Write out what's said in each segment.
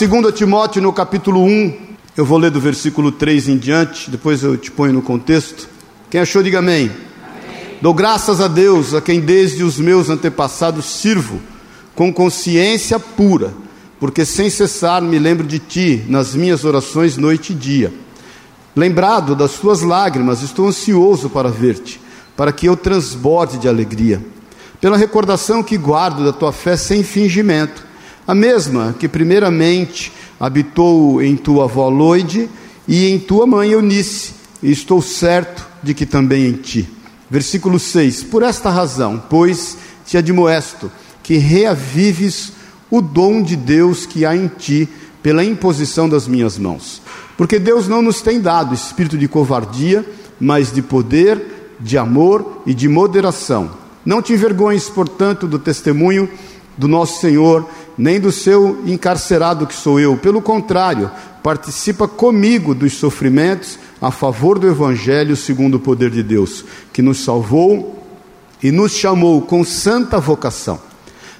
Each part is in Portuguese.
2 Timóteo, no capítulo 1, eu vou ler do versículo 3 em diante, depois eu te ponho no contexto. Quem achou, diga amém. amém. Dou graças a Deus, a quem desde os meus antepassados sirvo, com consciência pura, porque sem cessar me lembro de ti nas minhas orações noite e dia. Lembrado das tuas lágrimas, estou ansioso para ver-te, para que eu transborde de alegria, pela recordação que guardo da tua fé sem fingimento, a mesma que primeiramente habitou em tua avó Loide e em tua mãe Eunice, e estou certo de que também em ti. Versículo 6: Por esta razão, pois, te admoesto que reavives o dom de Deus que há em ti pela imposição das minhas mãos. Porque Deus não nos tem dado espírito de covardia, mas de poder, de amor e de moderação. Não te envergonhes, portanto, do testemunho do nosso Senhor, nem do seu encarcerado que sou eu. Pelo contrário, participa comigo dos sofrimentos a favor do Evangelho segundo o poder de Deus, que nos salvou e nos chamou com santa vocação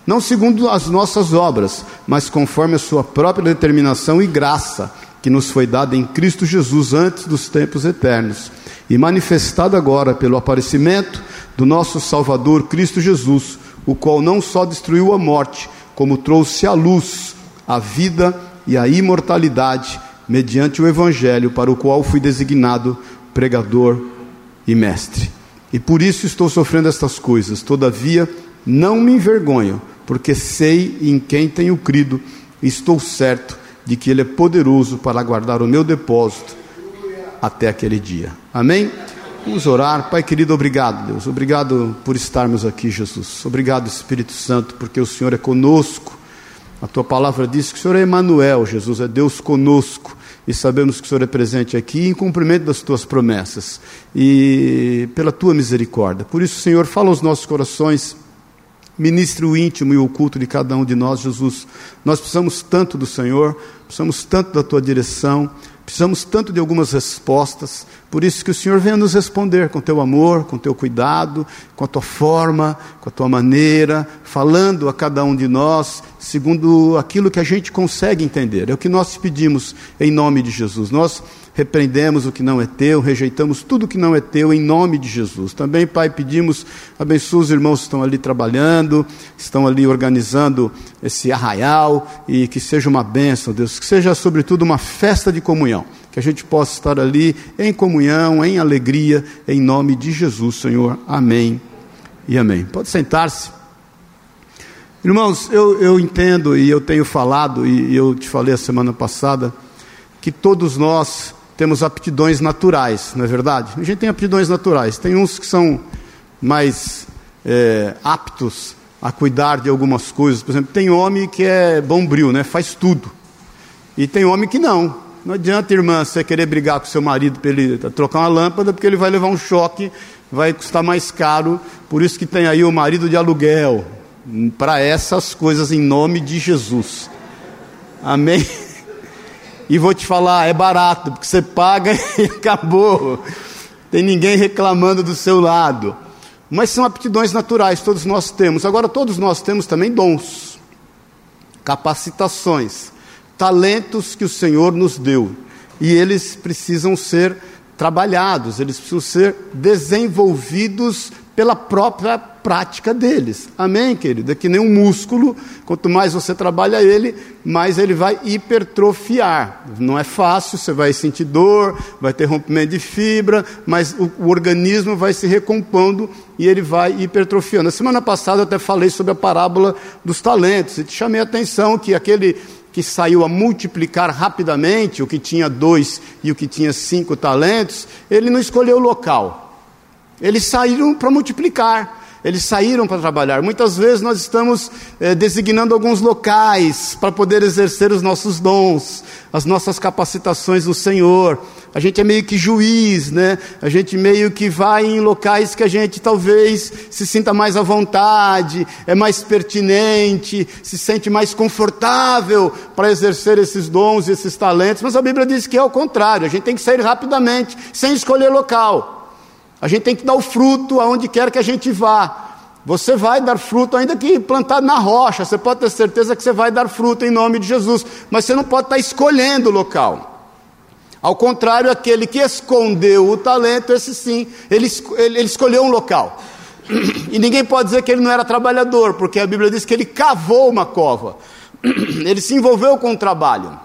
não segundo as nossas obras, mas conforme a sua própria determinação e graça, que nos foi dada em Cristo Jesus antes dos tempos eternos, e manifestada agora pelo aparecimento do nosso Salvador Cristo Jesus, o qual não só destruiu a morte, como trouxe à luz a vida e a imortalidade mediante o Evangelho, para o qual fui designado pregador e mestre. E por isso estou sofrendo estas coisas, todavia não me envergonho porque sei em quem tenho crido e estou certo de que Ele é poderoso para guardar o meu depósito até aquele dia. Amém? Vamos orar. Pai querido, obrigado, Deus. Obrigado por estarmos aqui, Jesus. Obrigado, Espírito Santo, porque o Senhor é conosco. A tua palavra diz que o Senhor é Emmanuel, Jesus, é Deus conosco. E sabemos que o Senhor é presente aqui em cumprimento das tuas promessas e pela tua misericórdia. Por isso, Senhor, fala aos nossos corações Ministre o íntimo e o oculto de cada um de nós, Jesus. Nós precisamos tanto do Senhor, precisamos tanto da tua direção, precisamos tanto de algumas respostas. Por isso que o Senhor venha nos responder com teu amor, com teu cuidado, com a tua forma, com a tua maneira, falando a cada um de nós segundo aquilo que a gente consegue entender. É o que nós pedimos em nome de Jesus. Nós repreendemos o que não é teu, rejeitamos tudo que não é teu em nome de Jesus. Também, Pai, pedimos, abençoa os irmãos que estão ali trabalhando, estão ali organizando esse arraial e que seja uma bênção, Deus, que seja sobretudo uma festa de comunhão, que a gente possa estar ali em comunhão, em alegria, em nome de Jesus, Senhor. Amém e amém. Pode sentar-se. Irmãos, eu, eu entendo e eu tenho falado, e eu te falei a semana passada, que todos nós temos aptidões naturais, não é verdade? A gente tem aptidões naturais. Tem uns que são mais é, aptos a cuidar de algumas coisas. Por exemplo, tem homem que é bombril, né? faz tudo. E tem homem que não. Não adianta, irmã, você querer brigar com seu marido para ele trocar uma lâmpada, porque ele vai levar um choque, vai custar mais caro. Por isso que tem aí o marido de aluguel. Para essas coisas, em nome de Jesus. Amém? E vou te falar, é barato, porque você paga e acabou. Tem ninguém reclamando do seu lado. Mas são aptidões naturais, todos nós temos. Agora, todos nós temos também dons, capacitações, talentos que o Senhor nos deu. E eles precisam ser trabalhados, eles precisam ser desenvolvidos pela própria prática deles. Amém, querido? É que nem um músculo, quanto mais você trabalha ele, mais ele vai hipertrofiar. Não é fácil, você vai sentir dor, vai ter rompimento de fibra, mas o, o organismo vai se recompondo e ele vai hipertrofiando. A semana passada eu até falei sobre a parábola dos talentos e te chamei a atenção que aquele que saiu a multiplicar rapidamente, o que tinha dois e o que tinha cinco talentos, ele não escolheu o local. Eles saíram para multiplicar. Eles saíram para trabalhar. Muitas vezes nós estamos eh, designando alguns locais para poder exercer os nossos dons, as nossas capacitações no Senhor. A gente é meio que juiz, né? A gente meio que vai em locais que a gente talvez se sinta mais à vontade, é mais pertinente, se sente mais confortável para exercer esses dons e esses talentos. Mas a Bíblia diz que é o contrário. A gente tem que sair rapidamente, sem escolher local. A gente tem que dar o fruto aonde quer que a gente vá. Você vai dar fruto, ainda que plantado na rocha, você pode ter certeza que você vai dar fruto em nome de Jesus, mas você não pode estar escolhendo o local. Ao contrário, aquele que escondeu o talento, esse sim, ele, ele, ele escolheu um local. E ninguém pode dizer que ele não era trabalhador, porque a Bíblia diz que ele cavou uma cova, ele se envolveu com o trabalho.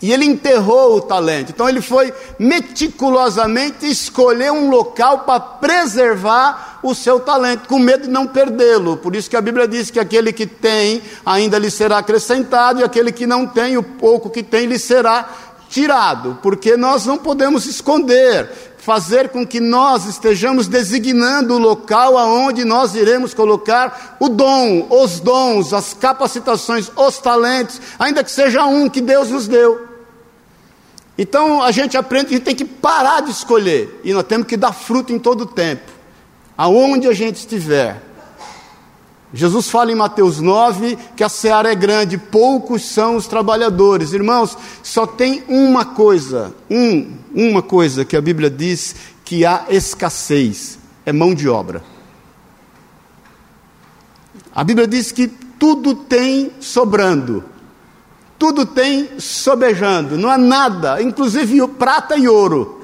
E ele enterrou o talento. Então ele foi meticulosamente escolher um local para preservar o seu talento, com medo de não perdê-lo. Por isso que a Bíblia diz que aquele que tem ainda lhe será acrescentado, e aquele que não tem, o pouco que tem lhe será tirado, porque nós não podemos esconder, fazer com que nós estejamos designando o local aonde nós iremos colocar o dom, os dons, as capacitações, os talentos, ainda que seja um que Deus nos deu. Então a gente aprende que a gente tem que parar de escolher e nós temos que dar fruto em todo o tempo, aonde a gente estiver. Jesus fala em Mateus 9 que a seara é grande, poucos são os trabalhadores. Irmãos, só tem uma coisa, um, uma coisa que a Bíblia diz que há escassez, é mão de obra. A Bíblia diz que tudo tem sobrando, tudo tem sobejando, não há nada, inclusive prata e ouro.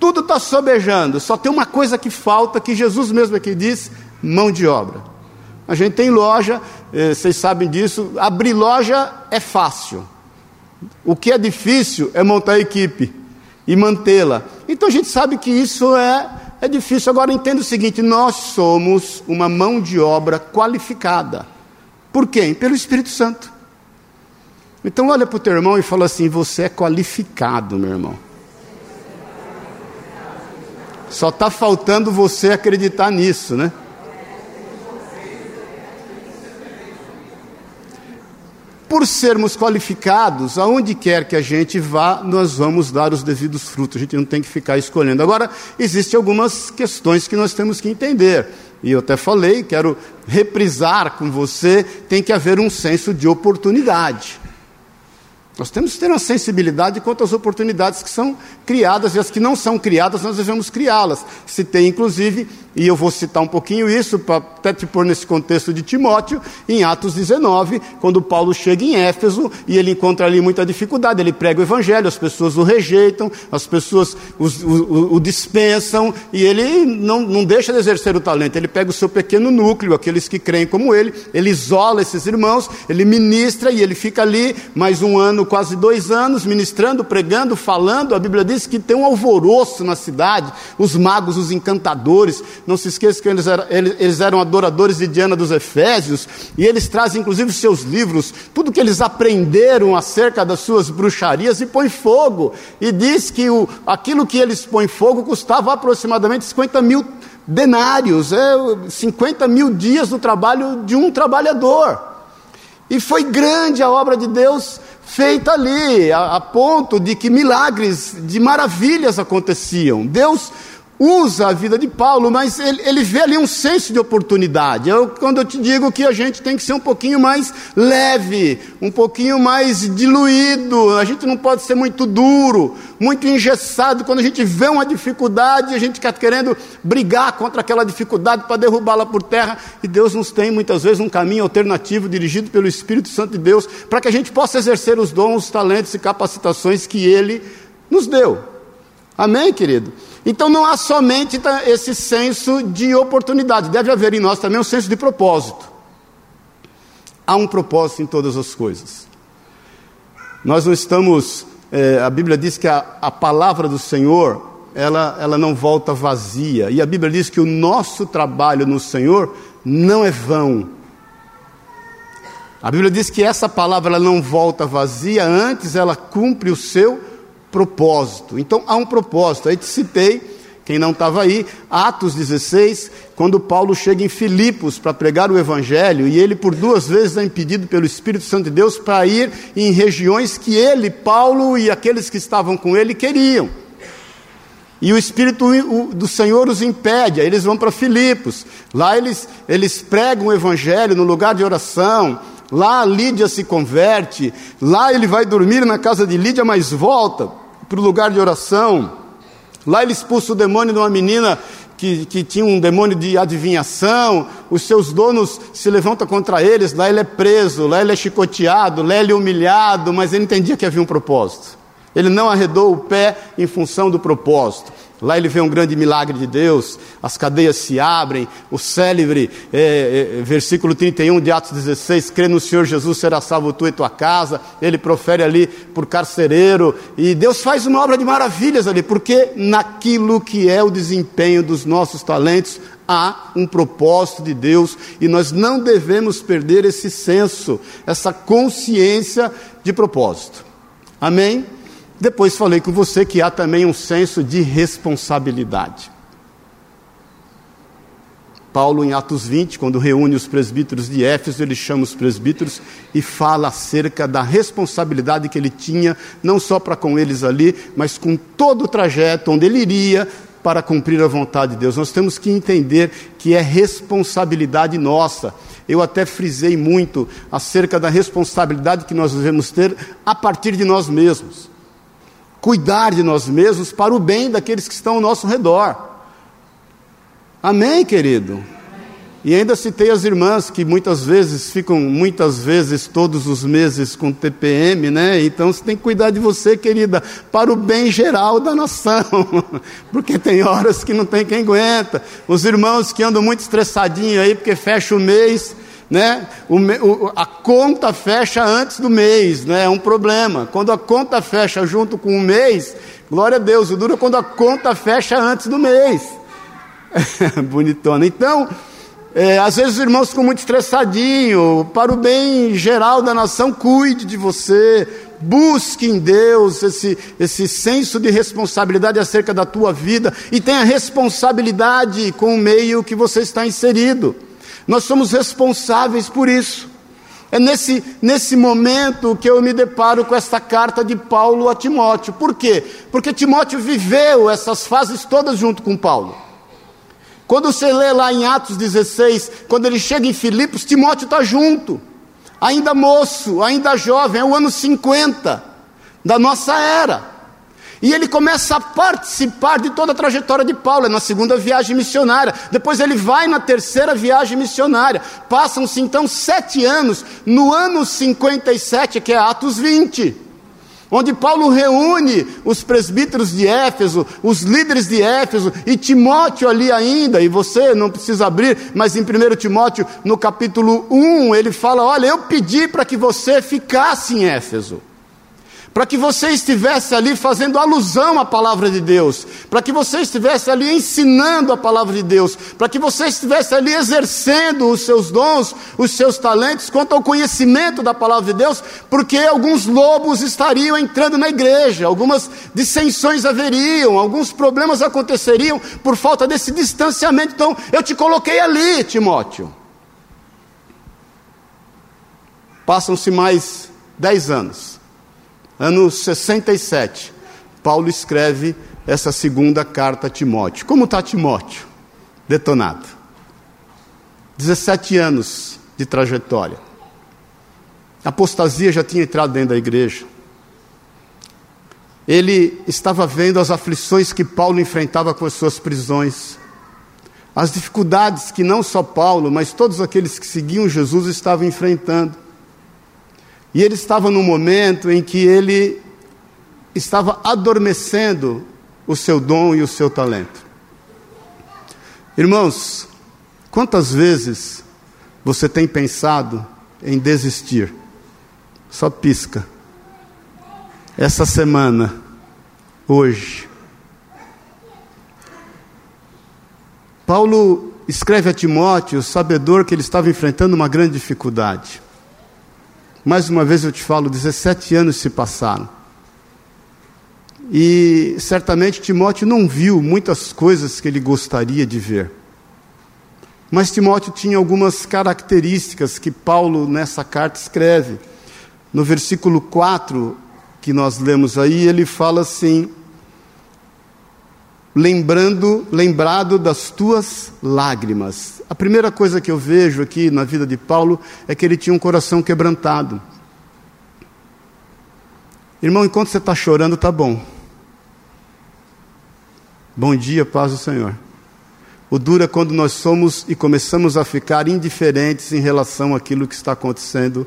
Tudo está sobejando, só tem uma coisa que falta, que Jesus mesmo aqui diz: mão de obra. A gente tem loja, eh, vocês sabem disso, abrir loja é fácil. O que é difícil é montar a equipe e mantê-la. Então a gente sabe que isso é, é difícil. Agora entenda o seguinte: nós somos uma mão de obra qualificada. Por quem? Pelo Espírito Santo. Então olha para o teu irmão e fala assim: você é qualificado, meu irmão. Só está faltando você acreditar nisso, né? Por sermos qualificados, aonde quer que a gente vá, nós vamos dar os devidos frutos. A gente não tem que ficar escolhendo. Agora, existem algumas questões que nós temos que entender. E eu até falei, quero reprisar com você, tem que haver um senso de oportunidade. Nós temos que ter uma sensibilidade quanto às oportunidades que são criadas e as que não são criadas, nós devemos criá-las. Citei, inclusive, e eu vou citar um pouquinho isso, para até te pôr nesse contexto de Timóteo, em Atos 19, quando Paulo chega em Éfeso e ele encontra ali muita dificuldade. Ele prega o evangelho, as pessoas o rejeitam, as pessoas o, o, o dispensam e ele não, não deixa de exercer o talento. Ele pega o seu pequeno núcleo, aqueles que creem como ele, ele isola esses irmãos, ele ministra e ele fica ali mais um ano, quase dois anos, ministrando, pregando, falando. A Bíblia diz que tem um alvoroço na cidade, os magos, os encantadores não se esqueça que eles eram, eles eram adoradores de Diana dos Efésios, e eles trazem inclusive seus livros, tudo que eles aprenderam acerca das suas bruxarias, e põe fogo. E diz que o, aquilo que eles põem fogo custava aproximadamente 50 mil denários, é, 50 mil dias do trabalho de um trabalhador. E foi grande a obra de Deus feita ali, a, a ponto de que milagres, de maravilhas aconteciam. Deus usa a vida de Paulo, mas ele, ele vê ali um senso de oportunidade. Eu, quando eu te digo que a gente tem que ser um pouquinho mais leve, um pouquinho mais diluído, a gente não pode ser muito duro, muito engessado. Quando a gente vê uma dificuldade, a gente está querendo brigar contra aquela dificuldade para derrubá-la por terra, e Deus nos tem muitas vezes um caminho alternativo dirigido pelo Espírito Santo de Deus, para que a gente possa exercer os dons, os talentos e capacitações que Ele nos deu. Amém, querido? Então não há somente esse senso de oportunidade, deve haver em nós também um senso de propósito. Há um propósito em todas as coisas. Nós não estamos, é, a Bíblia diz que a, a palavra do Senhor, ela, ela não volta vazia, e a Bíblia diz que o nosso trabalho no Senhor não é vão. A Bíblia diz que essa palavra ela não volta vazia, antes ela cumpre o seu propósito. Então há um propósito. Aí te citei, quem não estava aí, Atos 16, quando Paulo chega em Filipos para pregar o Evangelho, e ele por duas vezes é impedido pelo Espírito Santo de Deus para ir em regiões que ele, Paulo e aqueles que estavam com ele queriam. E o Espírito do Senhor os impede, aí eles vão para Filipos. Lá eles, eles pregam o Evangelho no lugar de oração, Lá Lídia se converte, lá ele vai dormir na casa de Lídia, mas volta para o lugar de oração. Lá ele expulsa o demônio de uma menina que que, tinha um demônio de adivinhação, os seus donos se levantam contra eles, lá ele é preso, lá ele é chicoteado, lá ele é humilhado, mas ele entendia que havia um propósito. Ele não arredou o pé em função do propósito. Lá ele vê um grande milagre de Deus, as cadeias se abrem, o célebre é, é, versículo 31 de Atos 16: crê no Senhor Jesus, será salvo tu e tua casa. Ele profere ali por carcereiro, e Deus faz uma obra de maravilhas ali, porque naquilo que é o desempenho dos nossos talentos, há um propósito de Deus e nós não devemos perder esse senso, essa consciência de propósito. Amém? Depois falei com você que há também um senso de responsabilidade. Paulo, em Atos 20, quando reúne os presbíteros de Éfeso, ele chama os presbíteros e fala acerca da responsabilidade que ele tinha, não só para com eles ali, mas com todo o trajeto onde ele iria para cumprir a vontade de Deus. Nós temos que entender que é responsabilidade nossa. Eu até frisei muito acerca da responsabilidade que nós devemos ter a partir de nós mesmos cuidar de nós mesmos para o bem daqueles que estão ao nosso redor. Amém, querido? E ainda citei as irmãs que muitas vezes ficam, muitas vezes, todos os meses com TPM, né? Então você tem que cuidar de você, querida, para o bem geral da nação, porque tem horas que não tem quem aguenta. Os irmãos que andam muito estressadinhos aí, porque fecha o mês, né? O, o, a conta fecha antes do mês, né? É um problema. Quando a conta fecha junto com o mês, glória a Deus, o duro é quando a conta fecha antes do mês. Bonitona. Então, é, às vezes os irmãos ficam muito estressadinhos, para o bem geral da nação, cuide de você, busque em Deus esse, esse senso de responsabilidade acerca da tua vida e tenha responsabilidade com o meio que você está inserido. Nós somos responsáveis por isso. É nesse, nesse momento que eu me deparo com esta carta de Paulo a Timóteo. Por quê? Porque Timóteo viveu essas fases todas junto com Paulo. Quando você lê lá em Atos 16, quando ele chega em Filipos, Timóteo está junto, ainda moço, ainda jovem, é o ano 50 da nossa era. E ele começa a participar de toda a trajetória de Paulo, é na segunda viagem missionária. Depois ele vai na terceira viagem missionária. Passam-se então sete anos, no ano 57, que é Atos 20 onde Paulo reúne os presbíteros de Éfeso, os líderes de Éfeso, e Timóteo ali ainda, e você não precisa abrir, mas em 1 Timóteo, no capítulo 1, ele fala: Olha, eu pedi para que você ficasse em Éfeso para que você estivesse ali fazendo alusão à palavra de Deus, para que você estivesse ali ensinando a palavra de Deus, para que você estivesse ali exercendo os seus dons, os seus talentos quanto ao conhecimento da palavra de Deus, porque alguns lobos estariam entrando na igreja, algumas dissensões haveriam, alguns problemas aconteceriam por falta desse distanciamento. Então, eu te coloquei ali, Timóteo. Passam-se mais dez anos ano 67, Paulo escreve essa segunda carta a Timóteo. Como está Timóteo? Detonado. 17 anos de trajetória. A apostasia já tinha entrado dentro da igreja. Ele estava vendo as aflições que Paulo enfrentava com as suas prisões, as dificuldades que não só Paulo, mas todos aqueles que seguiam Jesus estavam enfrentando. E ele estava num momento em que ele estava adormecendo o seu dom e o seu talento. Irmãos, quantas vezes você tem pensado em desistir? Só pisca. Essa semana, hoje. Paulo escreve a Timóteo, sabedor que ele estava enfrentando uma grande dificuldade. Mais uma vez eu te falo, 17 anos se passaram. E certamente Timóteo não viu muitas coisas que ele gostaria de ver. Mas Timóteo tinha algumas características que Paulo nessa carta escreve. No versículo 4 que nós lemos aí, ele fala assim: lembrando, lembrado das tuas lágrimas. A primeira coisa que eu vejo aqui na vida de Paulo é que ele tinha um coração quebrantado. Irmão, enquanto você está chorando, está bom. Bom dia, paz do Senhor. O duro é quando nós somos e começamos a ficar indiferentes em relação àquilo que está acontecendo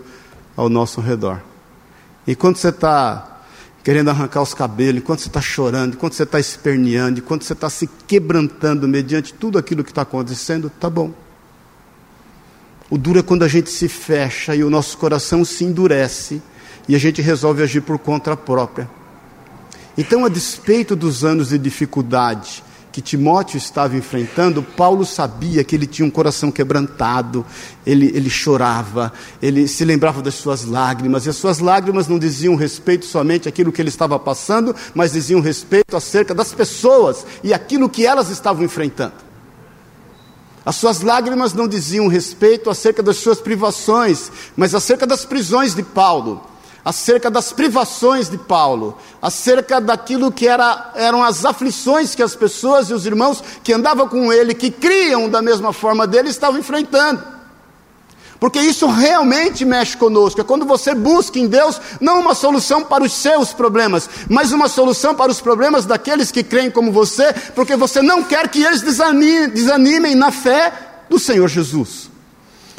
ao nosso redor. E quando você está querendo arrancar os cabelos, enquanto você está chorando, enquanto você está esperneando, enquanto você está se quebrantando mediante tudo aquilo que está acontecendo, tá bom. O duro é quando a gente se fecha e o nosso coração se endurece e a gente resolve agir por conta própria. Então, a despeito dos anos de dificuldade que Timóteo estava enfrentando, Paulo sabia que ele tinha um coração quebrantado, ele, ele chorava, ele se lembrava das suas lágrimas, e as suas lágrimas não diziam respeito somente àquilo que ele estava passando, mas diziam respeito acerca das pessoas e aquilo que elas estavam enfrentando. As suas lágrimas não diziam respeito acerca das suas privações, mas acerca das prisões de Paulo, acerca das privações de Paulo, acerca daquilo que era, eram as aflições que as pessoas e os irmãos que andavam com ele, que criam da mesma forma dele, estavam enfrentando. Porque isso realmente mexe conosco. É quando você busca em Deus não uma solução para os seus problemas, mas uma solução para os problemas daqueles que creem como você, porque você não quer que eles desanimem, desanimem na fé do Senhor Jesus.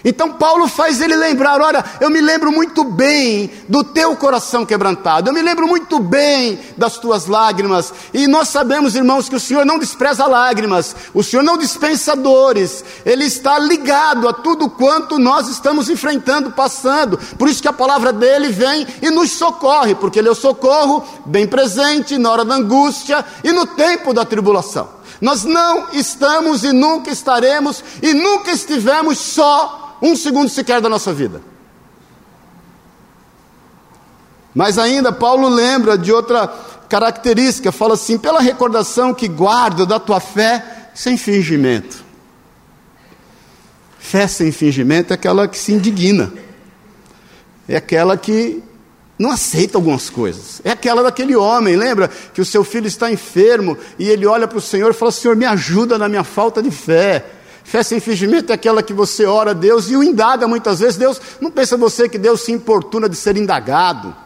Então Paulo faz ele lembrar: olha, eu me lembro muito bem do teu coração quebrantado, eu me lembro muito bem das tuas lágrimas, e nós sabemos, irmãos, que o Senhor não despreza lágrimas, o Senhor não dispensa dores, Ele está ligado a tudo quanto nós estamos enfrentando, passando, por isso que a palavra dele vem e nos socorre, porque Ele é o socorro bem presente na hora da angústia e no tempo da tribulação. Nós não estamos e nunca estaremos e nunca estivemos só um segundo sequer da nossa vida. Mas ainda Paulo lembra de outra característica, fala assim: pela recordação que guardo da tua fé sem fingimento. Fé sem fingimento é aquela que se indigna, é aquela que não aceita algumas coisas. É aquela daquele homem, lembra que o seu filho está enfermo e ele olha para o Senhor e fala: Senhor, me ajuda na minha falta de fé. Fé sem fingimento é aquela que você ora a Deus e o indaga muitas vezes. Deus não pensa você que Deus se importuna de ser indagado.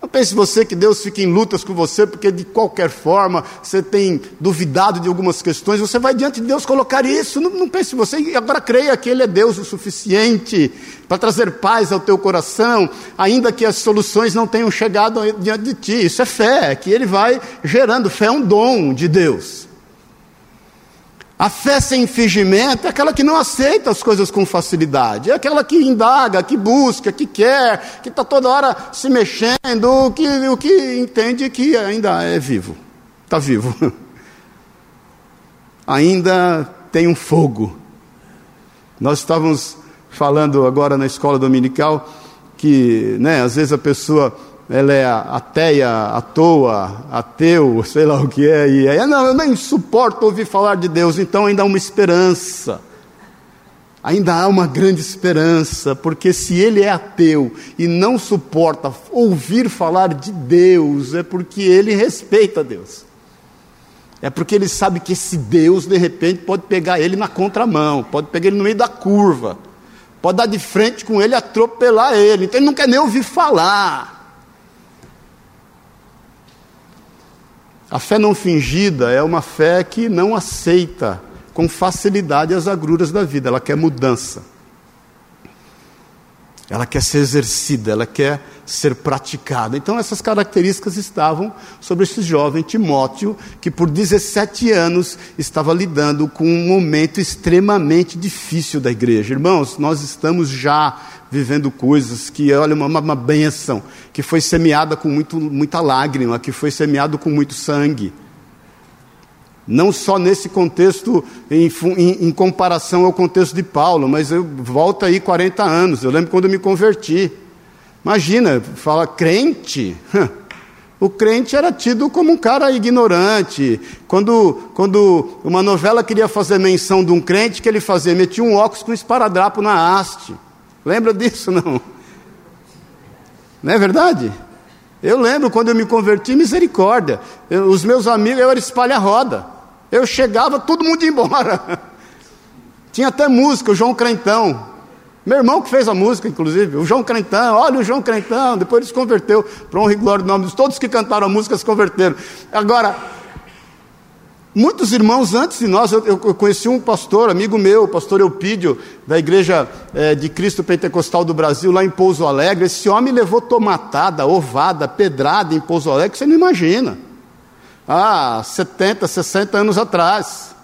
Não pense você que Deus fica em lutas com você, porque de qualquer forma você tem duvidado de algumas questões, você vai diante de Deus colocar isso. Não, não pense você, agora creia que Ele é Deus o suficiente para trazer paz ao teu coração, ainda que as soluções não tenham chegado diante de ti. Isso é fé, que Ele vai gerando. Fé é um dom de Deus. A fé sem fingimento é aquela que não aceita as coisas com facilidade, é aquela que indaga, que busca, que quer, que está toda hora se mexendo, que, o que entende que ainda é vivo, está vivo. ainda tem um fogo. Nós estávamos falando agora na escola dominical que, né, às vezes a pessoa ela é ateia, à toa, ateu, sei lá o que é, e aí, não, eu nem suporto ouvir falar de Deus, então ainda há uma esperança. Ainda há uma grande esperança, porque se ele é ateu e não suporta ouvir falar de Deus, é porque ele respeita Deus. É porque ele sabe que esse Deus, de repente, pode pegar ele na contramão, pode pegar ele no meio da curva, pode dar de frente com ele atropelar ele. Então ele não quer nem ouvir falar. A fé não fingida é uma fé que não aceita com facilidade as agruras da vida, ela quer mudança. Ela quer ser exercida, ela quer ser praticada. Então, essas características estavam sobre esse jovem Timóteo, que por 17 anos estava lidando com um momento extremamente difícil da igreja. Irmãos, nós estamos já vivendo coisas que, olha, uma, uma bênção, que foi semeada com muito, muita lágrima, que foi semeado com muito sangue. Não só nesse contexto, em, em, em, comparação ao contexto de Paulo, mas eu volto aí 40 anos. Eu lembro quando eu me converti. Imagina, fala crente. O crente era tido como um cara ignorante. Quando, quando uma novela queria fazer menção de um crente, que ele fazia? Metia um óculos com esparadrapo na haste. Lembra disso, não? Não é verdade? Eu lembro quando eu me converti, misericórdia. Eu, os meus amigos, eu era espalha-roda. Eu chegava, todo mundo ia embora. Tinha até música, o João Crentão. Meu irmão que fez a música, inclusive, o João Crentão, olha o João Crentão, depois ele se converteu, para honra e glória do nome de todos que cantaram a música se converteram. Agora, Muitos irmãos antes de nós, eu, eu conheci um pastor, amigo meu, o pastor Eupídio, da Igreja é, de Cristo Pentecostal do Brasil, lá em Pouso Alegre. Esse homem levou tomatada, ovada, pedrada em Pouso Alegre, você não imagina. Ah, 70, 60 anos atrás.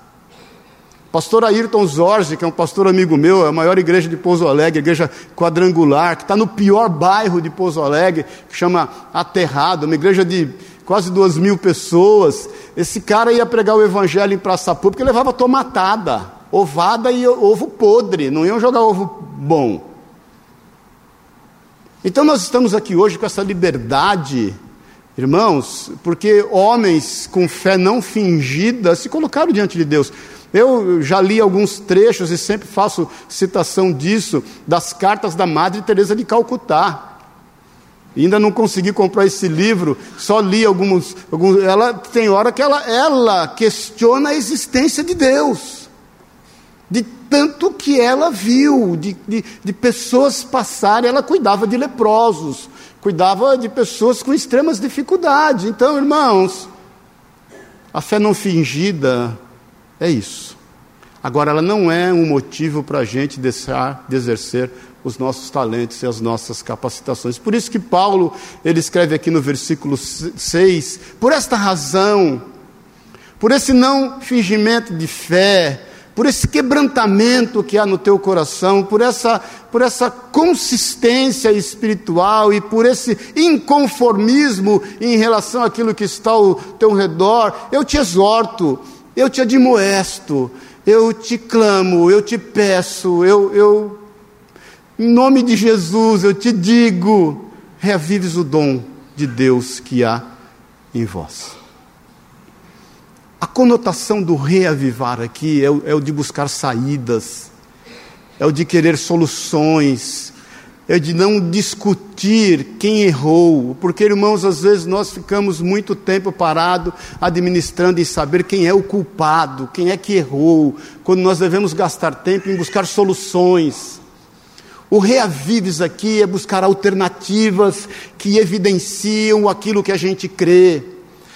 Pastor Ayrton Zorzi, que é um pastor amigo meu, é a maior igreja de Pouso Alegre, igreja quadrangular, que está no pior bairro de Pouso Alegre, que chama Aterrado, uma igreja de quase duas mil pessoas. Esse cara ia pregar o evangelho em praça pública e levava tomatada, ovada e ovo podre, não iam jogar ovo bom. Então nós estamos aqui hoje com essa liberdade, irmãos, porque homens com fé não fingida se colocaram diante de Deus. Eu já li alguns trechos e sempre faço citação disso, das cartas da Madre Teresa de Calcutá. Ainda não consegui comprar esse livro, só li alguns, alguns. Ela tem hora que ela, ela questiona a existência de Deus, de tanto que ela viu, de, de, de pessoas passarem. Ela cuidava de leprosos, cuidava de pessoas com extremas dificuldades. Então, irmãos, a fé não fingida é isso. Agora, ela não é um motivo para a gente deixar de exercer os nossos talentos e as nossas capacitações. Por isso que Paulo, ele escreve aqui no versículo 6, por esta razão, por esse não fingimento de fé, por esse quebrantamento que há no teu coração, por essa, por essa consistência espiritual e por esse inconformismo em relação àquilo que está ao teu redor, eu te exorto, eu te admoesto, eu te clamo, eu te peço, eu, eu, em nome de Jesus, eu te digo: reavives o dom de Deus que há em vós. A conotação do reavivar aqui é o, é o de buscar saídas, é o de querer soluções, é de não discutir quem errou, porque irmãos, às vezes nós ficamos muito tempo parado administrando e saber quem é o culpado, quem é que errou, quando nós devemos gastar tempo em buscar soluções. O reavives aqui é buscar alternativas que evidenciam aquilo que a gente crê,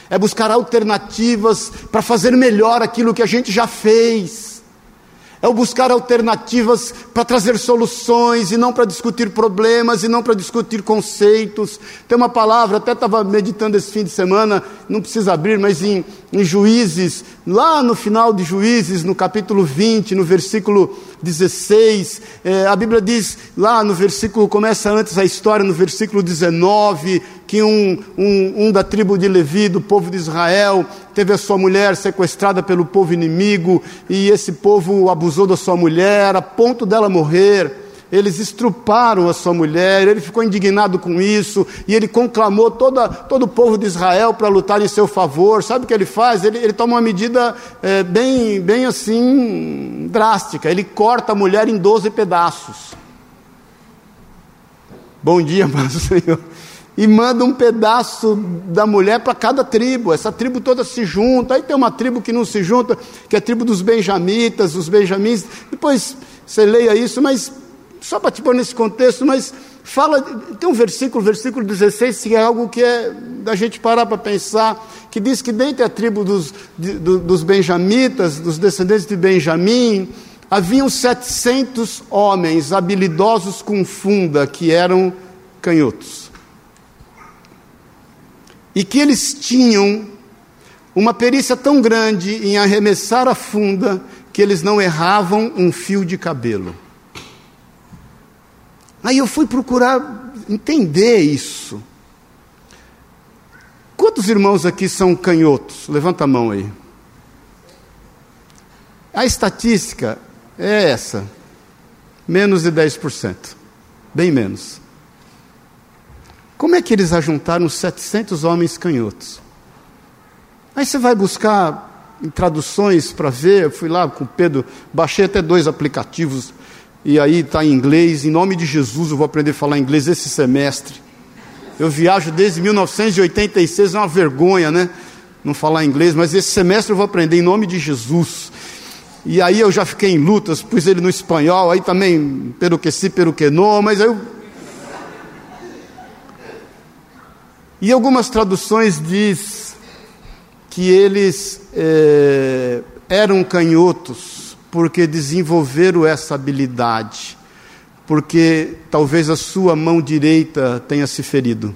é buscar alternativas para fazer melhor aquilo que a gente já fez é o buscar alternativas para trazer soluções e não para discutir problemas e não para discutir conceitos. Tem uma palavra, até estava meditando esse fim de semana, não precisa abrir, mas em, em Juízes, lá no final de Juízes, no capítulo 20, no versículo 16, é, a Bíblia diz, lá no versículo, começa antes a história, no versículo 19, que um, um, um, da tribo de Levi, do povo de Israel, teve a sua mulher sequestrada pelo povo inimigo, e esse povo abusou da sua mulher, a ponto dela morrer. Eles estruparam a sua mulher, ele ficou indignado com isso, e ele conclamou toda, todo o povo de Israel para lutar em seu favor. Sabe o que ele faz? Ele, ele toma uma medida é, bem, bem assim, drástica. Ele corta a mulher em 12 pedaços. Bom dia, mas Senhor e manda um pedaço da mulher para cada tribo. Essa tribo toda se junta. Aí tem uma tribo que não se junta, que é a tribo dos benjamitas, os benjamins. Depois você leia isso, mas só para te pôr nesse contexto, mas fala, tem um versículo, versículo 16, que é algo que é da gente parar para pensar, que diz que dentro da tribo dos, de, do, dos benjamitas, dos descendentes de Benjamim, haviam 700 homens habilidosos com funda, que eram canhotos e que eles tinham uma perícia tão grande em arremessar a funda que eles não erravam um fio de cabelo. Aí eu fui procurar entender isso. Quantos irmãos aqui são canhotos? Levanta a mão aí. A estatística é essa: menos de 10%. Bem menos. Como é que eles ajuntaram 700 homens canhotos? Aí você vai buscar em traduções para ver. Eu fui lá com o Pedro, baixei até dois aplicativos, e aí está em inglês. Em nome de Jesus, eu vou aprender a falar inglês esse semestre. Eu viajo desde 1986, é uma vergonha, né? Não falar inglês, mas esse semestre eu vou aprender em nome de Jesus. E aí eu já fiquei em lutas, pus ele no espanhol, aí também pelo que si, pelo que não, mas aí eu E algumas traduções diz que eles é, eram canhotos porque desenvolveram essa habilidade, porque talvez a sua mão direita tenha se ferido.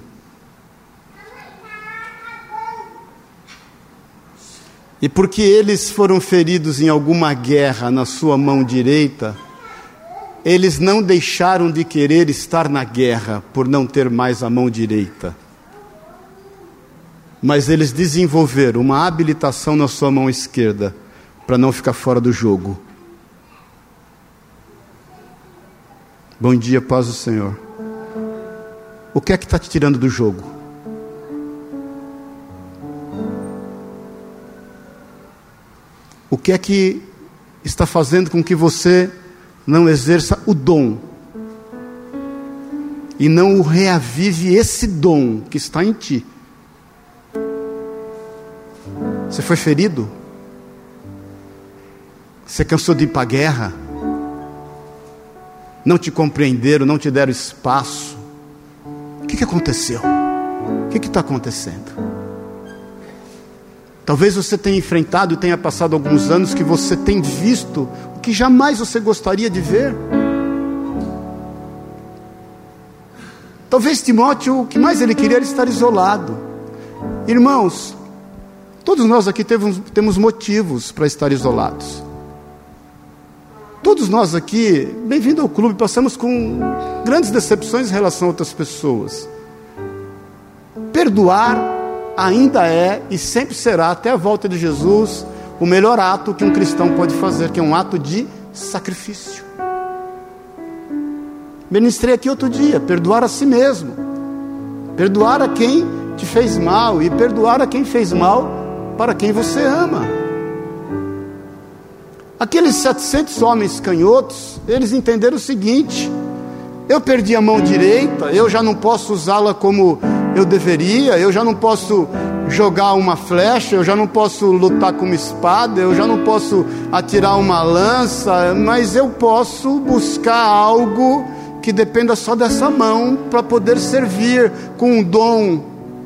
E porque eles foram feridos em alguma guerra na sua mão direita, eles não deixaram de querer estar na guerra por não ter mais a mão direita. Mas eles desenvolveram uma habilitação na sua mão esquerda para não ficar fora do jogo. Bom dia, paz do Senhor. O que é que está te tirando do jogo? O que é que está fazendo com que você não exerça o dom e não o reavive esse dom que está em ti? Você foi ferido? Você cansou de ir para a guerra? Não te compreenderam, não te deram espaço? O que, que aconteceu? O que está acontecendo? Talvez você tenha enfrentado e tenha passado alguns anos que você tem visto o que jamais você gostaria de ver. Talvez Timóteo, o que mais ele queria era estar isolado. Irmãos, todos nós aqui temos, temos motivos para estar isolados. Todos nós aqui, bem-vindo ao clube, passamos com grandes decepções em relação a outras pessoas. Perdoar ainda é e sempre será, até a volta de Jesus, o melhor ato que um cristão pode fazer, que é um ato de sacrifício. Ministrei aqui outro dia: perdoar a si mesmo, perdoar a quem te fez mal e perdoar a quem fez mal para quem você ama. Aqueles 700 homens canhotos, eles entenderam o seguinte: eu perdi a mão direita, eu já não posso usá-la como eu deveria, eu já não posso jogar uma flecha, eu já não posso lutar com uma espada, eu já não posso atirar uma lança, mas eu posso buscar algo que dependa só dessa mão para poder servir com o dom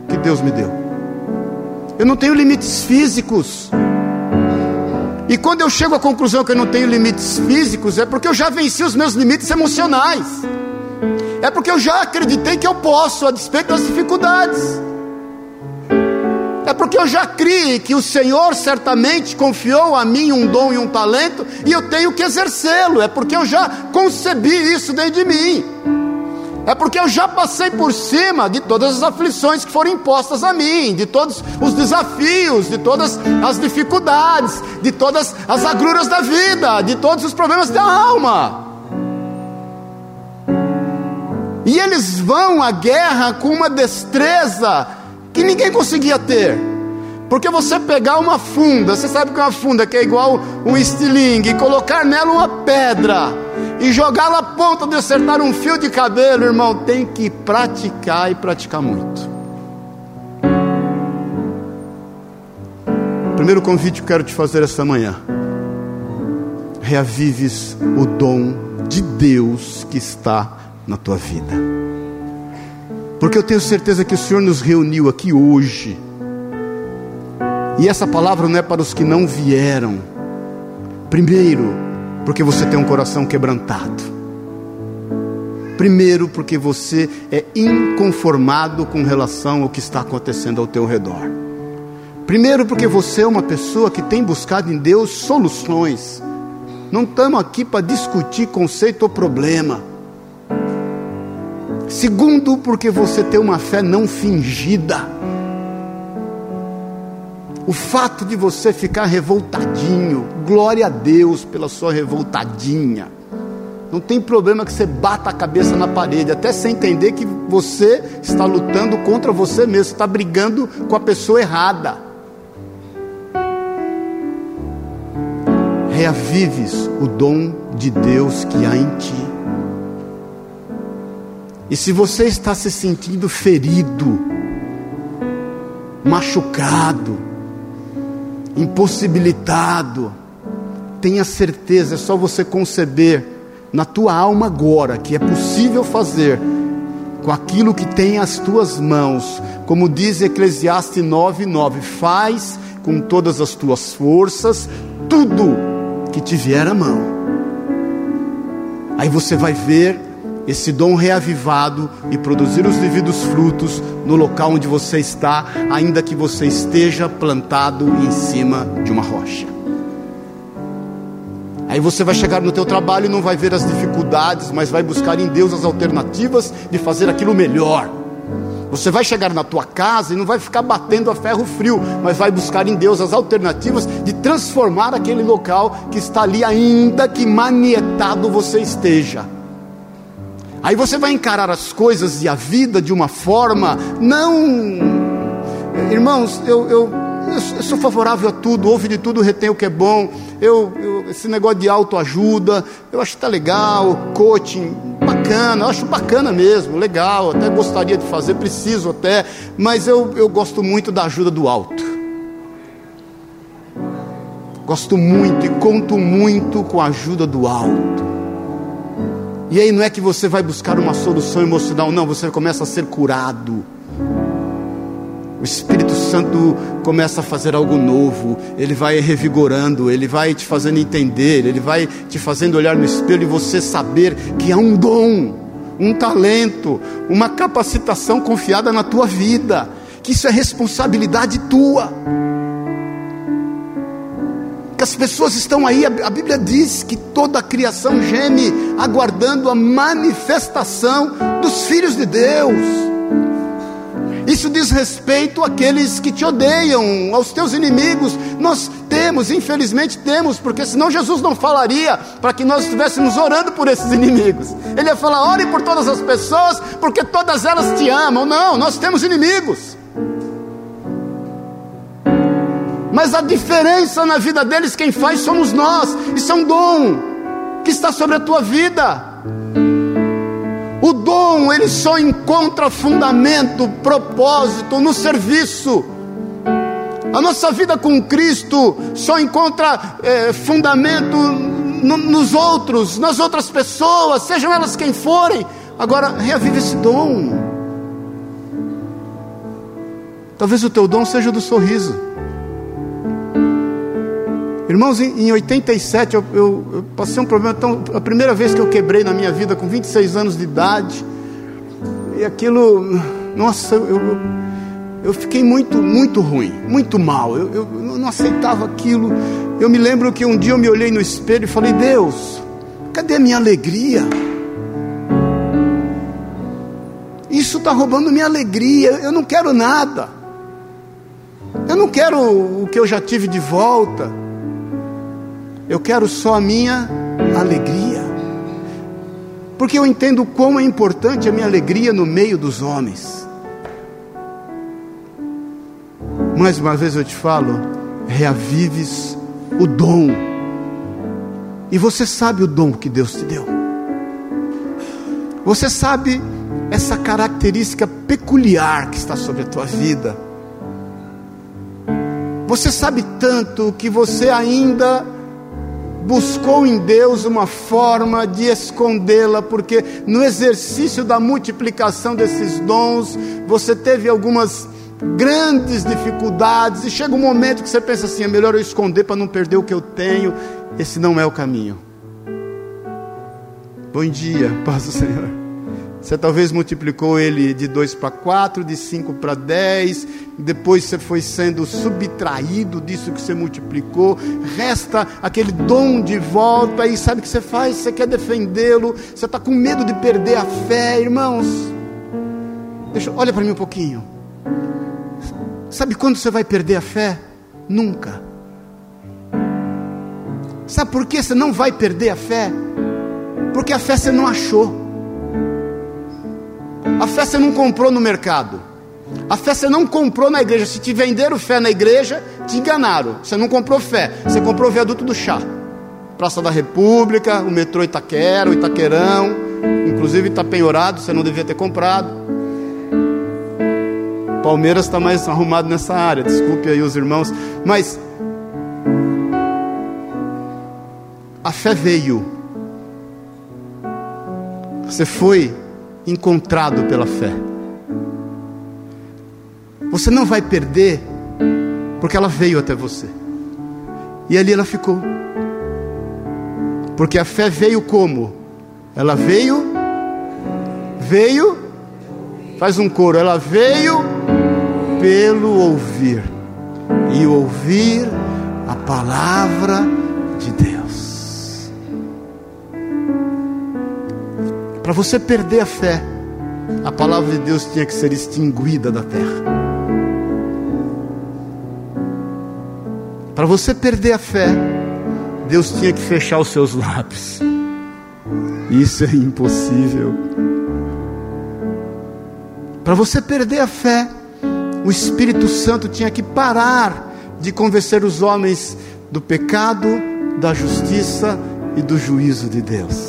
que Deus me deu. Eu não tenho limites físicos. E quando eu chego à conclusão que eu não tenho limites físicos, é porque eu já venci os meus limites emocionais. É porque eu já acreditei que eu posso, a despeito das dificuldades. É porque eu já criei que o Senhor certamente confiou a mim um dom e um talento e eu tenho que exercê-lo. É porque eu já concebi isso dentro de mim. É porque eu já passei por cima de todas as aflições que foram impostas a mim, de todos os desafios, de todas as dificuldades, de todas as agruras da vida, de todos os problemas da alma. E eles vão à guerra com uma destreza que ninguém conseguia ter. Porque você pegar uma funda, você sabe que uma funda que é igual um estilingue, e colocar nela uma pedra e jogá-la a ponta de acertar um fio de cabelo, irmão, tem que praticar e praticar muito. Primeiro convite que quero te fazer esta manhã. Reavives o dom de Deus que está na tua vida. Porque eu tenho certeza que o Senhor nos reuniu aqui hoje. E essa palavra não é para os que não vieram. Primeiro, porque você tem um coração quebrantado. Primeiro, porque você é inconformado com relação ao que está acontecendo ao teu redor. Primeiro, porque você é uma pessoa que tem buscado em Deus soluções. Não estamos aqui para discutir conceito ou problema. Segundo, porque você tem uma fé não fingida. O fato de você ficar revoltadinho, glória a Deus pela sua revoltadinha. Não tem problema que você bata a cabeça na parede, até sem entender que você está lutando contra você mesmo, está brigando com a pessoa errada. Reavives o dom de Deus que há em ti. E se você está se sentindo ferido, machucado, impossibilitado, tenha certeza, é só você conceber na tua alma agora que é possível fazer com aquilo que tem as tuas mãos, como diz Eclesiastes 9:9, faz com todas as tuas forças, tudo que te vier à mão. Aí você vai ver esse dom reavivado e produzir os devidos frutos no local onde você está, ainda que você esteja plantado em cima de uma rocha. Aí você vai chegar no teu trabalho e não vai ver as dificuldades, mas vai buscar em Deus as alternativas de fazer aquilo melhor. Você vai chegar na tua casa e não vai ficar batendo a ferro frio, mas vai buscar em Deus as alternativas de transformar aquele local que está ali, ainda que manietado você esteja. Aí você vai encarar as coisas e a vida de uma forma, não. Irmãos, eu, eu, eu sou favorável a tudo, ouve de tudo, retém o que é bom. Eu, eu, esse negócio de autoajuda, eu acho que está legal, coaching, bacana, eu acho bacana mesmo, legal, até gostaria de fazer, preciso até, mas eu, eu gosto muito da ajuda do alto. Gosto muito e conto muito com a ajuda do alto. E aí não é que você vai buscar uma solução emocional, não, você começa a ser curado. O Espírito Santo começa a fazer algo novo, ele vai revigorando, ele vai te fazendo entender, ele vai te fazendo olhar no espelho e você saber que há um dom, um talento, uma capacitação confiada na tua vida, que isso é responsabilidade tua que as pessoas estão aí, a Bíblia diz que toda a criação geme, aguardando a manifestação dos filhos de Deus. Isso diz respeito àqueles que te odeiam, aos teus inimigos. Nós temos, infelizmente temos, porque senão Jesus não falaria para que nós estivéssemos orando por esses inimigos. Ele ia falar: ore por todas as pessoas, porque todas elas te amam. Não, nós temos inimigos. Mas a diferença na vida deles, quem faz somos nós. Isso é um dom que está sobre a tua vida. O dom, ele só encontra fundamento, propósito no serviço. A nossa vida com Cristo só encontra é, fundamento no, nos outros, nas outras pessoas, sejam elas quem forem. Agora, reavive esse dom. Talvez o teu dom seja do sorriso. Irmãos, em, 87 eu, eu, eu, passei um problema tão. A primeira vez que eu quebrei na minha vida, com 26 anos de idade, e aquilo. Nossa, eu, eu, fiquei muito, muito ruim, muito mal. Eu, eu, eu não aceitava aquilo. Eu me lembro que um dia eu me olhei no espelho e falei: Deus, cadê a minha alegria? Isso está roubando minha alegria. Eu não quero nada. Eu não quero o que eu já tive de volta. Eu quero só a minha alegria. Porque eu entendo quão é importante a minha alegria no meio dos homens. Mais uma vez eu te falo, reavives o dom. E você sabe o dom que Deus te deu. Você sabe essa característica peculiar que está sobre a tua vida. Você sabe tanto que você ainda buscou em Deus uma forma de escondê-la, porque no exercício da multiplicação desses dons, você teve algumas grandes dificuldades, e chega um momento que você pensa assim: é melhor eu esconder para não perder o que eu tenho. Esse não é o caminho. Bom dia, paz do Senhor. Você talvez multiplicou ele de 2 para 4, de 5 para 10, depois você foi sendo subtraído disso que você multiplicou, resta aquele dom de volta, e sabe o que você faz? Você quer defendê-lo, você está com medo de perder a fé, irmãos. Deixa, olha para mim um pouquinho. Sabe quando você vai perder a fé? Nunca. Sabe por que você não vai perder a fé? Porque a fé você não achou. A fé você não comprou no mercado. A fé você não comprou na igreja. Se te venderam fé na igreja, te enganaram. Você não comprou fé. Você comprou o viaduto do chá. Praça da República, o metrô Itaquera, o Itaquerão. Inclusive está penhorado, você não devia ter comprado. Palmeiras está mais arrumado nessa área. Desculpe aí os irmãos. Mas a fé veio. Você foi encontrado pela fé. Você não vai perder Porque ela veio até você. E ali ela ficou. Porque a fé veio como? Ela veio, veio, faz um coro, ela veio pelo ouvir. E ouvir a palavra de Deus. Para você perder a fé, a palavra de Deus tinha que ser extinguida da terra. Para você perder a fé, Deus tinha que fechar os seus lábios. Isso é impossível. Para você perder a fé, o Espírito Santo tinha que parar de convencer os homens do pecado, da justiça e do juízo de Deus.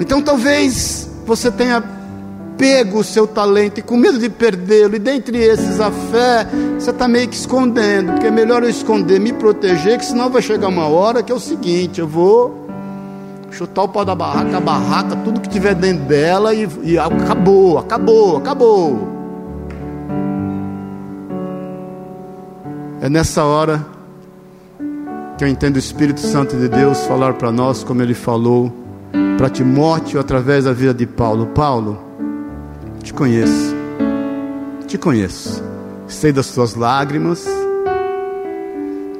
Então talvez você tenha pego o seu talento e com medo de perdê-lo, e dentre esses a fé, você está meio que escondendo, porque é melhor eu esconder, me proteger, que senão vai chegar uma hora que é o seguinte: eu vou chutar o pau da barraca, a barraca, tudo que tiver dentro dela e, e acabou, acabou, acabou. É nessa hora que eu entendo o Espírito Santo de Deus falar para nós, como ele falou para Timóteo através da vida de Paulo: Paulo, te conheço, te conheço, sei das tuas lágrimas,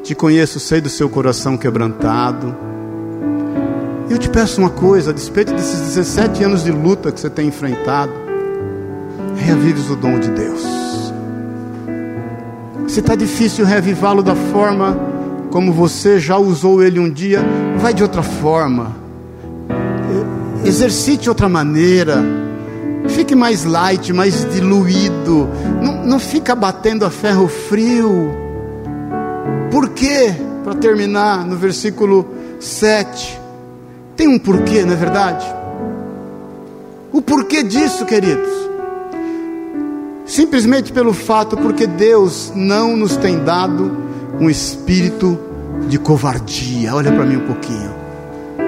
te conheço, sei do seu coração quebrantado. Eu te peço uma coisa, a despeito desses 17 anos de luta que você tem enfrentado, reavives o dom de Deus. Se está difícil reavivá-lo da forma como você já usou ele um dia, vai de outra forma. Exercite outra maneira Fique mais light, mais diluído. Não, não fica batendo a ferro frio. Por quê? Para terminar no versículo 7. Tem um porquê, não é verdade? O porquê disso, queridos? Simplesmente pelo fato porque Deus não nos tem dado um espírito de covardia. Olha para mim um pouquinho.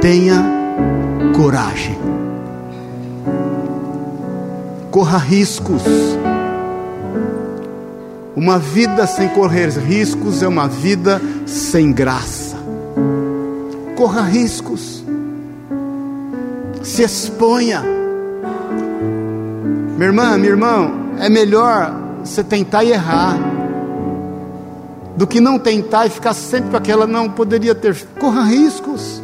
Tenha coragem corra riscos. Uma vida sem correr riscos é uma vida sem graça. Corra riscos. Se exponha. Minha irmã, meu irmão, é melhor você tentar e errar do que não tentar e ficar sempre com aquela não poderia ter. Corra riscos.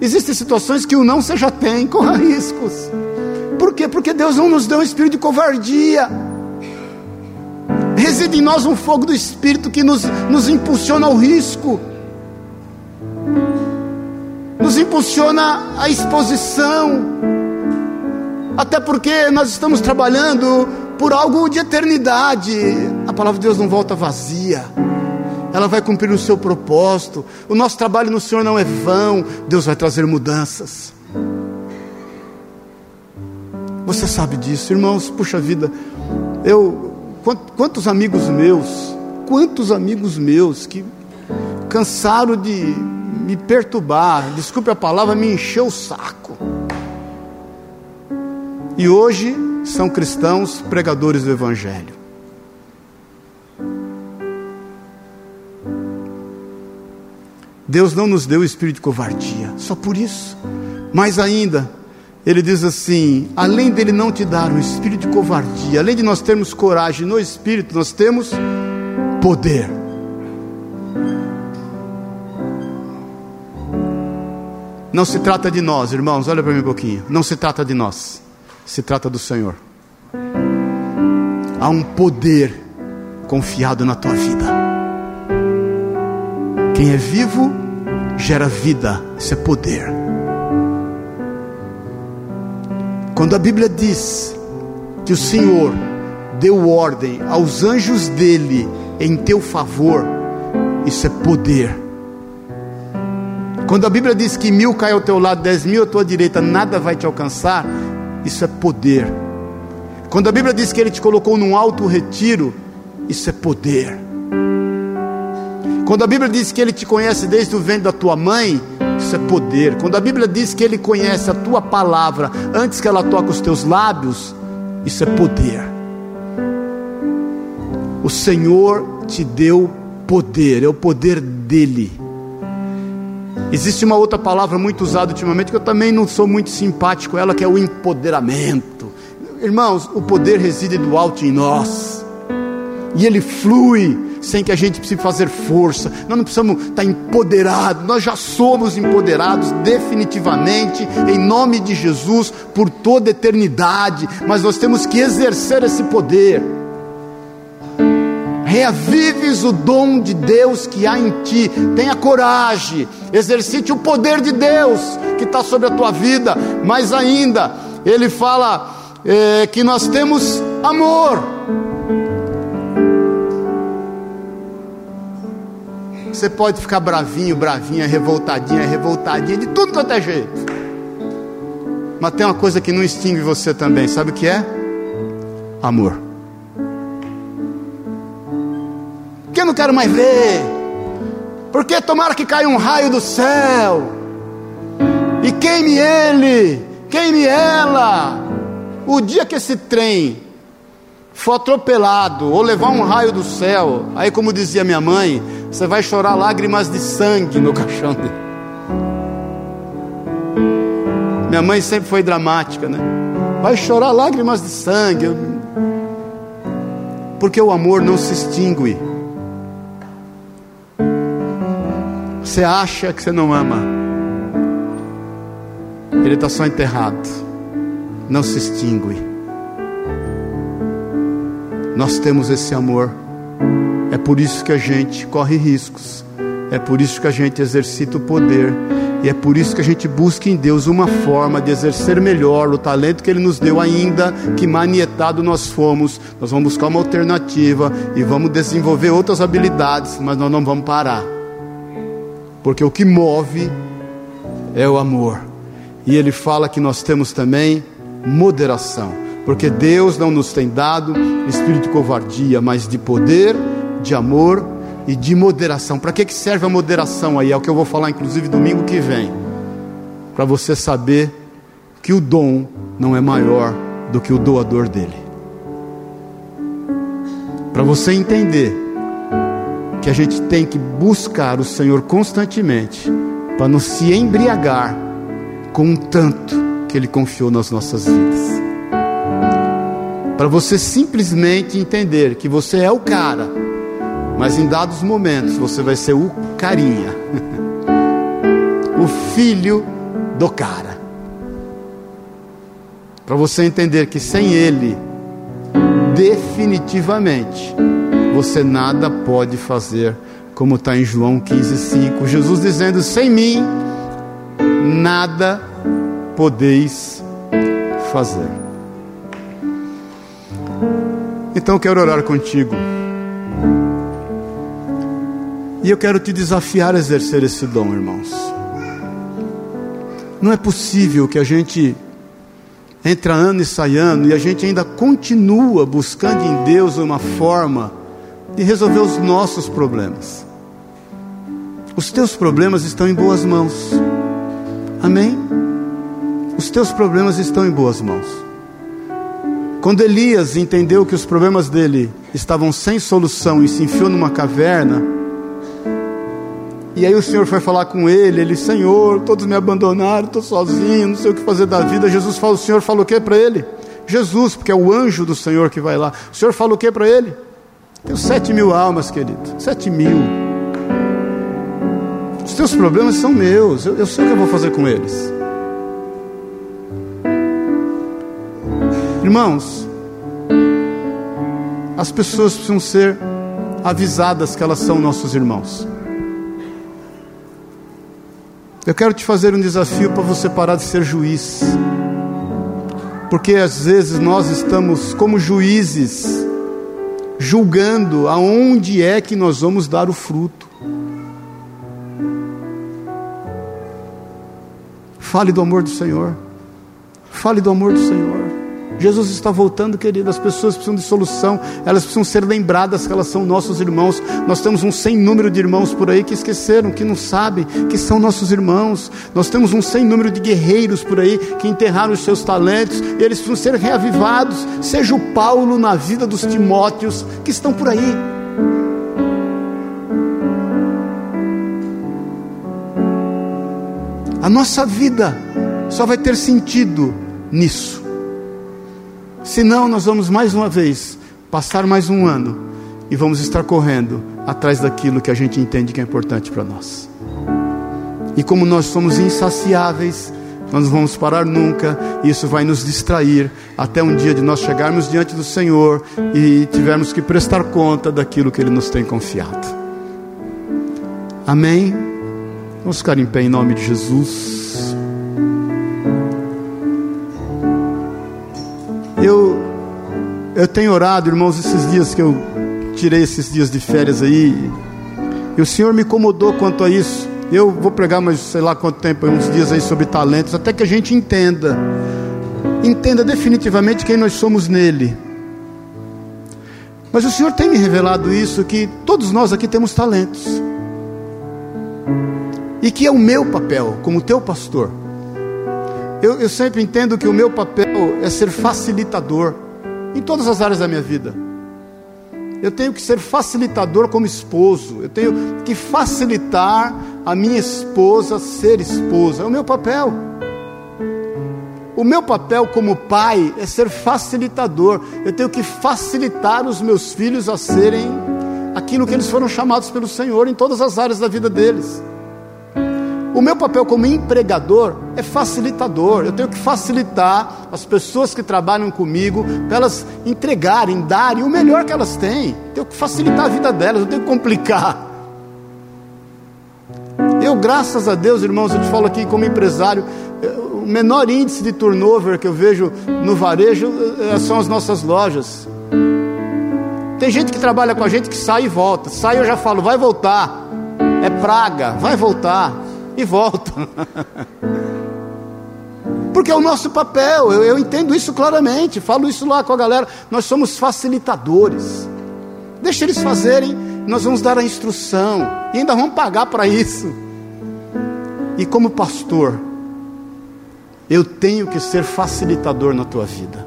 Existem situações que o não você já tem, corra riscos. Por quê? Porque Deus não nos deu um espírito de covardia. Reside em nós um fogo do espírito que nos, nos impulsiona ao risco, nos impulsiona à exposição, até porque nós estamos trabalhando por algo de eternidade. A palavra de Deus não volta vazia ela vai cumprir o seu propósito. O nosso trabalho no Senhor não é vão, Deus vai trazer mudanças. Você sabe disso, irmãos. Puxa vida, eu quantos amigos meus, quantos amigos meus que cansaram de me perturbar, desculpe a palavra, me encheu o saco. E hoje são cristãos pregadores do evangelho. Deus não nos deu o espírito de covardia, só por isso. Mais ainda, ele diz assim: além dele não te dar um espírito de covardia, além de nós termos coragem no espírito, nós temos poder. Não se trata de nós, irmãos, olha para mim um pouquinho. Não se trata de nós, se trata do Senhor. Há um poder confiado na tua vida. Quem é vivo gera vida, isso é poder. Quando a Bíblia diz que o Senhor deu ordem aos anjos dele em teu favor, isso é poder. Quando a Bíblia diz que mil cai ao teu lado, dez mil à tua direita, nada vai te alcançar, isso é poder. Quando a Bíblia diz que Ele te colocou num alto retiro, isso é poder. Quando a Bíblia diz que Ele te conhece desde o ventre da tua mãe, isso é poder. Quando a Bíblia diz que Ele conhece a tua palavra antes que ela toque os teus lábios, isso é poder. O Senhor te deu poder, é o poder dele. Existe uma outra palavra muito usada ultimamente que eu também não sou muito simpático, ela que é o empoderamento. Irmãos, o poder reside do alto em nós. E ele flui sem que a gente precise fazer força. Nós não precisamos estar empoderados, nós já somos empoderados definitivamente, em nome de Jesus, por toda eternidade, mas nós temos que exercer esse poder. Reavives o dom de Deus que há em ti, tenha coragem, exercite o poder de Deus que está sobre a tua vida, mas ainda, ele fala é, que nós temos amor. Você pode ficar bravinho, bravinha, revoltadinha, revoltadinha, de tudo quanto é jeito. Mas tem uma coisa que não extingue você também, sabe o que é? Amor. Que eu não quero mais ver. Porque tomara que caia um raio do céu e queime ele, queime ela. O dia que esse trem for atropelado ou levar um raio do céu, aí como dizia minha mãe, você vai chorar lágrimas de sangue no caixão dele. Minha mãe sempre foi dramática, né? Vai chorar lágrimas de sangue. Porque o amor não se extingue. Você acha que você não ama. Ele está só enterrado. Não se extingue. Nós temos esse amor. É por isso que a gente corre riscos. É por isso que a gente exercita o poder. E é por isso que a gente busca em Deus uma forma de exercer melhor o talento que Ele nos deu, ainda que manietado nós fomos. Nós vamos buscar uma alternativa e vamos desenvolver outras habilidades, mas nós não vamos parar. Porque o que move é o amor. E Ele fala que nós temos também moderação. Porque Deus não nos tem dado espírito de covardia, mas de poder de amor e de moderação. Para que, que serve a moderação aí? É o que eu vou falar, inclusive, domingo que vem. Para você saber que o dom não é maior do que o doador dele. Para você entender que a gente tem que buscar o Senhor constantemente, para não se embriagar com o tanto que Ele confiou nas nossas vidas. Para você simplesmente entender que você é o cara mas em dados momentos você vai ser o carinha, o filho do cara. Para você entender que sem ele, definitivamente, você nada pode fazer, como está em João 15,5. Jesus dizendo: Sem mim, nada podeis fazer. Então quero orar contigo. E eu quero te desafiar a exercer esse dom, irmãos. Não é possível que a gente entra ano e sai ano e a gente ainda continua buscando em Deus uma forma de resolver os nossos problemas. Os teus problemas estão em boas mãos. Amém? Os teus problemas estão em boas mãos. Quando Elias entendeu que os problemas dele estavam sem solução e se enfiou numa caverna, e aí o Senhor foi falar com ele, ele, Senhor, todos me abandonaram, estou sozinho, não sei o que fazer da vida. Jesus fala, o Senhor fala o que para ele? Jesus, porque é o anjo do Senhor que vai lá. O Senhor fala o que para ele? Tenho sete mil almas, querido. Sete mil. Os teus problemas são meus. Eu, eu sei o que eu vou fazer com eles. Irmãos, as pessoas precisam ser avisadas que elas são nossos irmãos. Eu quero te fazer um desafio para você parar de ser juiz. Porque às vezes nós estamos como juízes julgando aonde é que nós vamos dar o fruto. Fale do amor do Senhor. Fale do amor do Senhor. Jesus está voltando, querido. As pessoas precisam de solução, elas precisam ser lembradas que elas são nossos irmãos. Nós temos um sem número de irmãos por aí que esqueceram, que não sabem que são nossos irmãos. Nós temos um sem número de guerreiros por aí que enterraram os seus talentos e eles precisam ser reavivados. Seja o Paulo na vida dos Timóteos que estão por aí. A nossa vida só vai ter sentido nisso. Senão, nós vamos mais uma vez passar mais um ano e vamos estar correndo atrás daquilo que a gente entende que é importante para nós. E como nós somos insaciáveis, nós não vamos parar nunca, e isso vai nos distrair até um dia de nós chegarmos diante do Senhor e tivermos que prestar conta daquilo que Ele nos tem confiado. Amém? Vamos ficar em pé em nome de Jesus. Eu tenho orado, irmãos, esses dias que eu tirei esses dias de férias aí, e o Senhor me incomodou quanto a isso. Eu vou pregar mais sei lá quanto tempo, uns dias aí sobre talentos, até que a gente entenda, entenda definitivamente quem nós somos nele. Mas o Senhor tem me revelado isso, que todos nós aqui temos talentos, e que é o meu papel, como teu pastor, eu, eu sempre entendo que o meu papel é ser facilitador em todas as áreas da minha vida. Eu tenho que ser facilitador como esposo. Eu tenho que facilitar a minha esposa ser esposa. É o meu papel. O meu papel como pai é ser facilitador. Eu tenho que facilitar os meus filhos a serem aquilo que eles foram chamados pelo Senhor em todas as áreas da vida deles. O meu papel como empregador é facilitador. Eu tenho que facilitar as pessoas que trabalham comigo para elas entregarem, darem o melhor que elas têm. Eu tenho que facilitar a vida delas, eu tenho que complicar. Eu, graças a Deus, irmãos, eu te falo aqui como empresário, eh, o menor índice de turnover que eu vejo no varejo eh, são as nossas lojas. Tem gente que trabalha com a gente que sai e volta. Sai eu já falo, vai voltar. É praga, vai voltar e volta. Porque é o nosso papel, eu, eu, entendo isso claramente, falo isso lá com a galera. Nós somos facilitadores. Deixa eles fazerem, nós vamos dar a instrução e ainda vamos pagar para isso. E como pastor, eu tenho que ser facilitador na tua vida.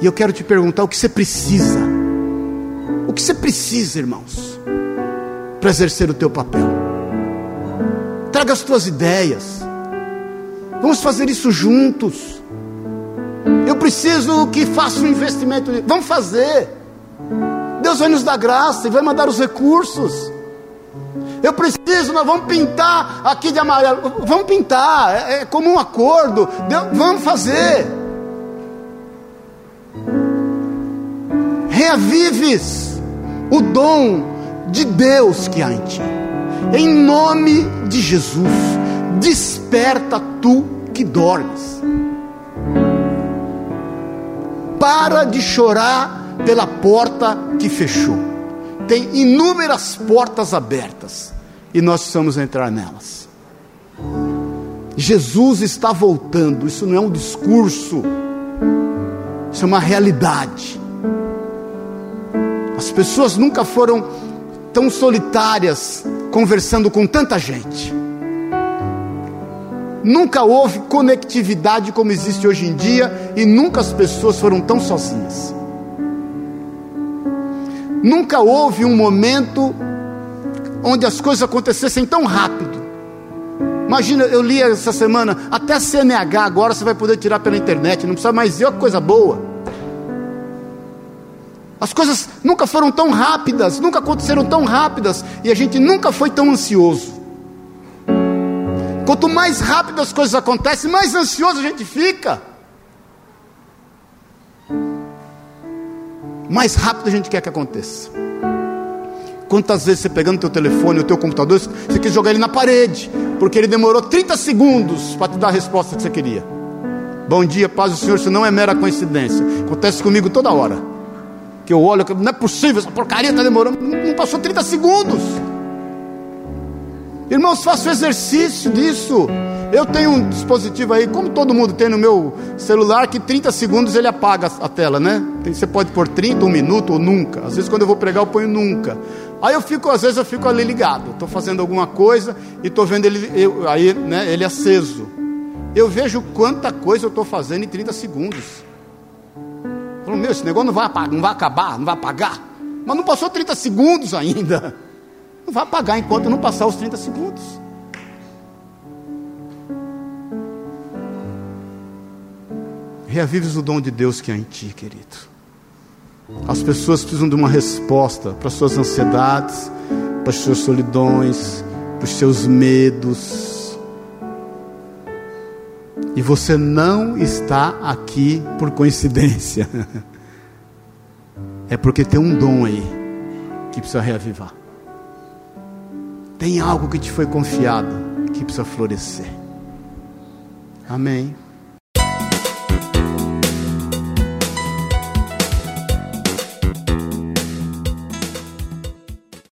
E eu quero te perguntar o que você precisa. O que você precisa, irmãos, para exercer o teu papel? Traga as tuas ideias. Vamos fazer isso juntos. Eu preciso que faça um investimento. Vamos fazer. Deus vai nos dar graça e vai mandar os recursos. Eu preciso, nós vamos pintar aqui de amarelo. Vamos pintar, é, é como um acordo. Deus, vamos fazer. Reavives o dom de Deus que há em ti. Em nome de Jesus, desperta tu que dormes. Para de chorar pela porta que fechou. Tem inúmeras portas abertas e nós precisamos entrar nelas. Jesus está voltando, isso não é um discurso, isso é uma realidade. As pessoas nunca foram tão solitárias conversando com tanta gente. Nunca houve conectividade como existe hoje em dia e nunca as pessoas foram tão sozinhas. Nunca houve um momento onde as coisas acontecessem tão rápido. Imagina, eu li essa semana, até CNH agora você vai poder tirar pela internet, não precisa mais ver, que coisa boa. As coisas nunca foram tão rápidas, nunca aconteceram tão rápidas, e a gente nunca foi tão ansioso. Quanto mais rápido as coisas acontecem, mais ansioso a gente fica. Mais rápido a gente quer que aconteça. Quantas vezes você pegando o teu telefone, o teu computador, você quis jogar ele na parede, porque ele demorou 30 segundos para te dar a resposta que você queria. Bom dia, paz do Senhor, isso não é mera coincidência. Acontece comigo toda hora que eu olho, não é possível, essa porcaria está demorando. Não passou 30 segundos. Irmãos, faça o exercício disso. Eu tenho um dispositivo aí, como todo mundo tem no meu celular, que 30 segundos ele apaga a tela, né? Você pode pôr 30, um minuto ou nunca. Às vezes quando eu vou pregar eu ponho nunca. Aí eu fico, às vezes eu fico ali ligado. Estou fazendo alguma coisa e estou vendo ele, eu, aí, né, ele aceso. Eu vejo quanta coisa eu estou fazendo em 30 segundos. Falo, meu, esse negócio não vai, não vai acabar, não vai apagar. Mas não passou 30 segundos ainda. Não vai apagar enquanto não passar os 30 segundos. Reavives o dom de Deus que há em ti, querido. As pessoas precisam de uma resposta para suas ansiedades, para as suas solidões, para os seus medos. E você não está aqui por coincidência. É porque tem um dom aí que precisa reavivar. Tem algo que te foi confiado que precisa florescer. Amém.